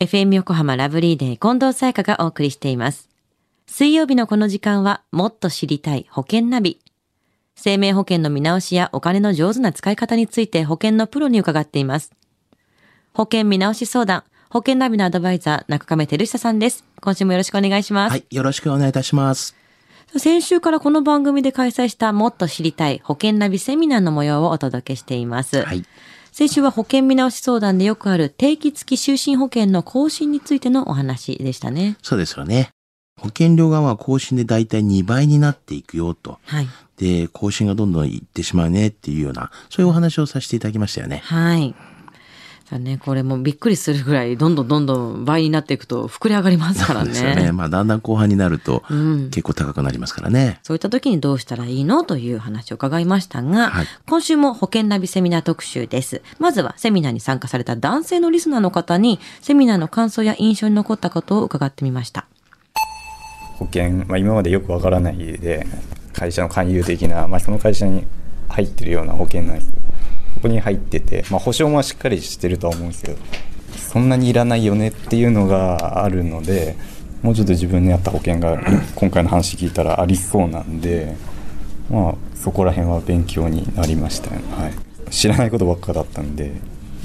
FM 横浜ラブリーデー近藤沙耶香がお送りしています。水曜日のこの時間はもっと知りたい保険ナビ。生命保険の見直しやお金の上手な使い方について保険のプロに伺っています。保険見直し相談、保険ナビのアドバイザー、中亀照久さんです。今週もよろしくお願いします。はい、よろしくお願いいたします。先週からこの番組で開催したもっと知りたい保険ナビセミナーの模様をお届けしています。はい。先週は保険見直し相談でよくある定期付き就寝保険の更新についてのお話でしたね。そうですよね。保険料がまあ更新でだいたい2倍になっていくよと。はい。で、更新がどんどんいってしまうねっていうような、そういうお話をさせていただきましたよね。はい。だね、これもびっくりするぐらい、どんどんどんどん倍になっていくと膨れ上がりますからそうですよね。ね。まあだんだん後半になるとうん。結構高くなりますからね。そういった時にどうしたらいいのという話を伺いましたが、はい今週も保険ナビセミナー特集です。まずはセミナーに参加された男性のリスナーの方に、セミナーの感想や印象に残ったことを伺ってみました。保険、まあ、今までよくわからないで会社の勧誘的な、まあ、その会社に入ってるような保険なんですけどここに入ってて、まあ、保証もしっかりしてるとは思うんですけどそんなにいらないよねっていうのがあるのでもうちょっと自分に合った保険が 今回の話聞いたらありそうなんで、まあ、そこら辺は勉強になりましたね、はい、知らないことばっかだったんで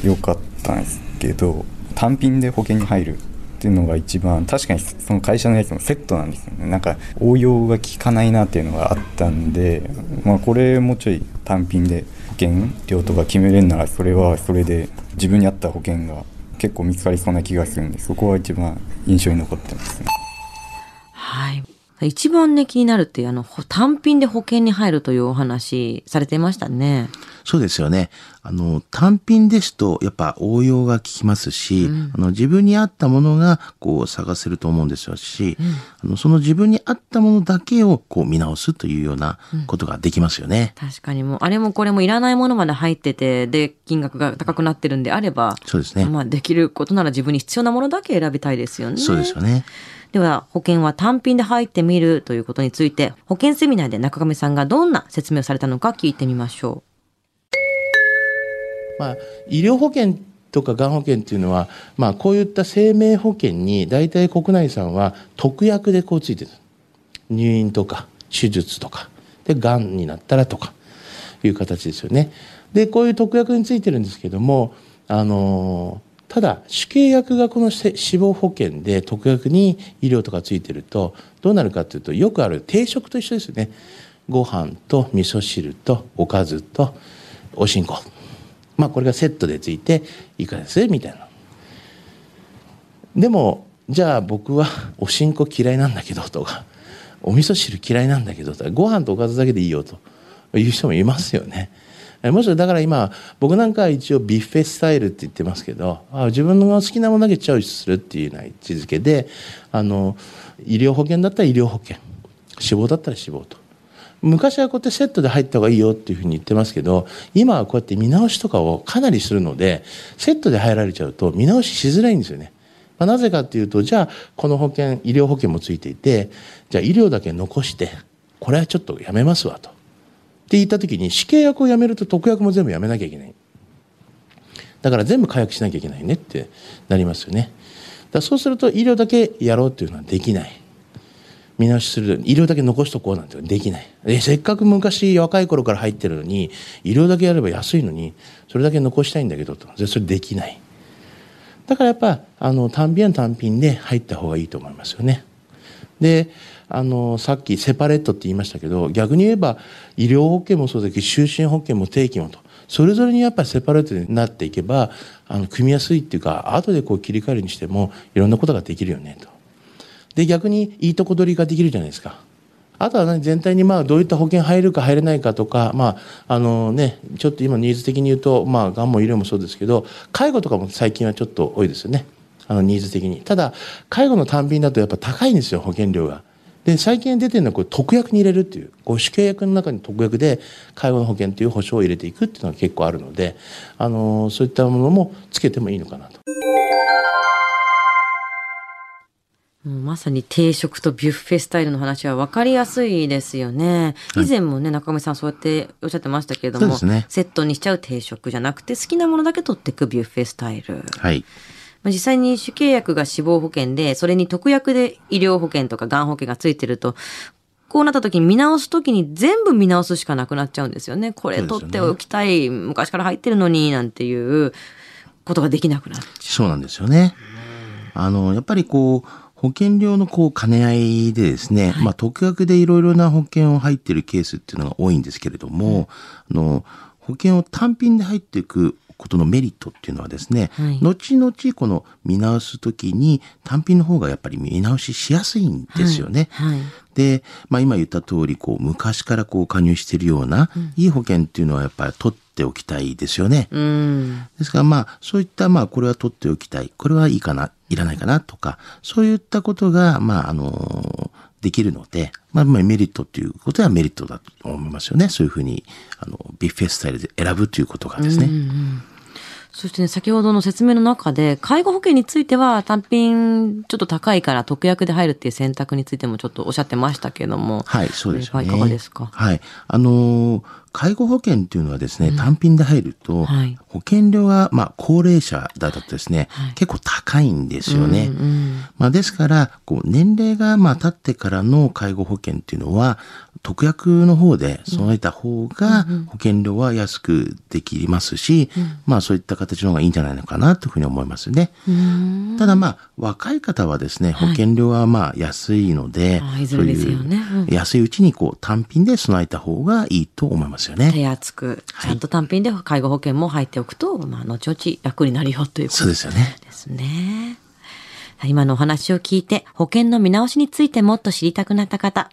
よかったんですけど単品で保険に入るっていうのが一番確かにその会社のやつもセットなんですよねなんか応用が効かないなっていうのがあったんで、まあ、これもうちょい単品で保険料とか決めれるならそれはそれで自分に合った保険が結構見つかりそうな気がするんでそこは一番印象に残ってますね。はい。一番ね、気になるっていう、あの、単品で保険に入るというお話されてましたね。そうですよね。あの、単品ですと、やっぱ応用が効きますし、あの自分に合ったものが、こう、探せると思うんですよし、あの、その自分に合ったものだけを、こう、見直すというようなことができますよね。確かにもう、あれもこれもいらないものまで入ってて、で、金額が高くなってるんであれば、そうですね。まあ、できることなら自分に必要なものだけ選びたいですよね。そうですよね。では、保険は単品で入ってみるということについて、保険セミナーで中上さんがどんな説明をされたのか聞いてみましょまあ、医療保険とかがん保険っていうのは、まあ、こういった生命保険に大体国内さんは特約でこうついてる入院とか手術とかでがんになったらとかいう形ですよね。でこういう特約についてるんですけどもあのただ主契約がこの死亡保険で特約に医療とかついてるとどうなるかというとよくある定食と一緒ですよね。ご飯と味噌汁とおかずとおしんこまあこれがセットでついていかがですみたいな。でもじゃあ僕はおしんこ嫌いなんだけどとかお味噌汁嫌いなんだけどとかご飯とおかずだけでいいよという人もいますよね。えもしだから今僕なんかは一応ビュッフェスタイルって言ってますけどあ自分の好きなものだけチョイスするっていうような位置づけであの医療保険だったら医療保険死亡だったら死亡と昔はこうやってセットで入った方がいいよっていうふうに言ってますけど今はこうやって見直しとかをかなりするのでセットで入られちゃうと見直ししづらいんですよね。まあ、なぜかっていうとじゃあこの保険医療保険もついていてじゃあ医療だけ残してこれはちょっとやめますわと。って言った時に死刑役をやめると特約も全部やめなきゃいけない。だから全部解約しなきゃいけないねってなりますよね。だそうすると医療だけやろうっていうのはできない。見直しする医療だけ残しとこうなんてできない。えせっかく昔若い頃から入ってるのに医療だけやれば安いのにそれだけ残したいんだけどと。それできない。だからやっぱあの単品は単品で入った方がいいと思いますよね。であのさっきセパレットって言いましたけど逆に言えば医療保険もそうだけど就寝保険も定期もと。それぞれにやっぱりセパレートになっていけばあの組みやすいっていうか後でこう切り替えるにしてもいろんなことができるよねと。で逆にいいとこ取りができるじゃないですか。あとは、ね、全体にまあどういった保険入るか入れないかとか、まああのね、ちょっと今ニーズ的に言うと、まあ、がんも医療もそうですけど介護とかも最近はちょっと多いですよねあのニーズ的にただ介護の単品だとやっぱ高いんですよ保険料が。で最近出てるのはこれ特約に入れるっていうこう主契約の中に特約で介護の保険という保証を入れていくっていうのが結構あるので、あのそういったものもつけてもいいのかなと。もうまさに定食とビュッフェスタイルの話は分かりやすいですよね。以前もね、中上さんそうやっておっしゃってましたけれども、ねセットにしちゃう定食じゃなくて好きなものだけ取っていくビュッフェスタイル。はい。まあ実際に主契約が死亡保険で、それに特約で医療保険とかがん保険がついてると、こうなった時に見直す時に全部見直すしかなくなっちゃうんですよね。これ取っておきたい、昔から入ってるのに、なんていうことができなくなっちゃう。そうなんですよね。あの、やっぱりこう、保険料のこう兼ね合いでですね、まあ特約でいろいろな保険を入ってるケースっていうのが多いんですけれども、あの、保険を単品で入っていくことのメリットっていうのはですね、はい。後々この見直すときに単品の方がやっぱり見直ししやすいんですよね。はい。で、まあ今言った通り、こう昔からこう加入しているような、いい保険っていうのはやっぱり取っておきたいですよね。うん。ですからまあそういったまあこれは取っておきたい。これはいいかな、いらないかなとか、そういったことがまああの、できるので、まあまあメリットっていうことはメリットだと思いますよね。そういうふうに、あの、ビュッフェスタイルで選ぶということがですね。そしてね、先ほどの説明の中で、介護保険については単品ちょっと高いから特約で入るっていう選択についてもちょっとおっしゃってましたけれども。はい、そうですよね。いかがですか？はい。あのー介護保険っていうのはですね、単品で入ると、はい保険料が、まあ、高齢者だとですね、結構高いんですよね。まあ、ですから、こう、年齢が、まあ、経ってからの介護保険っていうのは、特約の方で備えた方が、保険料は安くできますし、まあ、そういった形の方がいいんじゃないのかな、というふうに思いますね。ただ、まあ、若い方はですね、保険料は、まあ、安いので、あいそういう安いうちに、こう、単品で備えた方がいいと思いますよね。手厚く、ちゃんと単品で介護保険も入っておくと、まあ、後々楽になるよということそうですよね。ですね。今のお話を聞いて保険の見直しについてもっと知りたくなった方、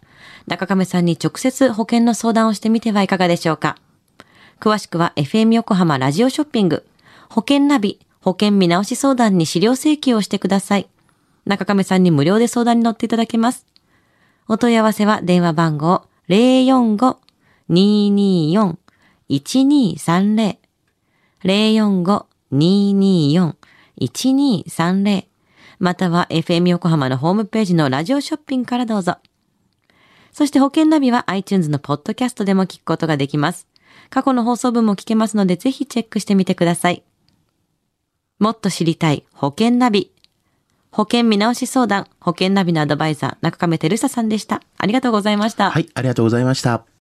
中亀さんに直接保険の相談をしてみてはいかがでしょうか。詳しくは FM 横浜ラジオショッピング、保険ナビ、保険見直し相談に資料請求をしてください。中亀さんに無料で相談に乗っていただけます。お問い合わせは電話番号045-224-1230 045-224-1230または FM 横浜のホームページのラジオショッピングからどうぞ。そして保険ナビは iTunes のポッドキャストでも聞くことができます。過去の放送分も聞けますのでぜひチェックしてみてください。もっと知りたい保険ナビ。保険見直し相談、保険ナビのアドバイザー、中亀照久さんでした。ありがとうございました。はい、ありがとうございました。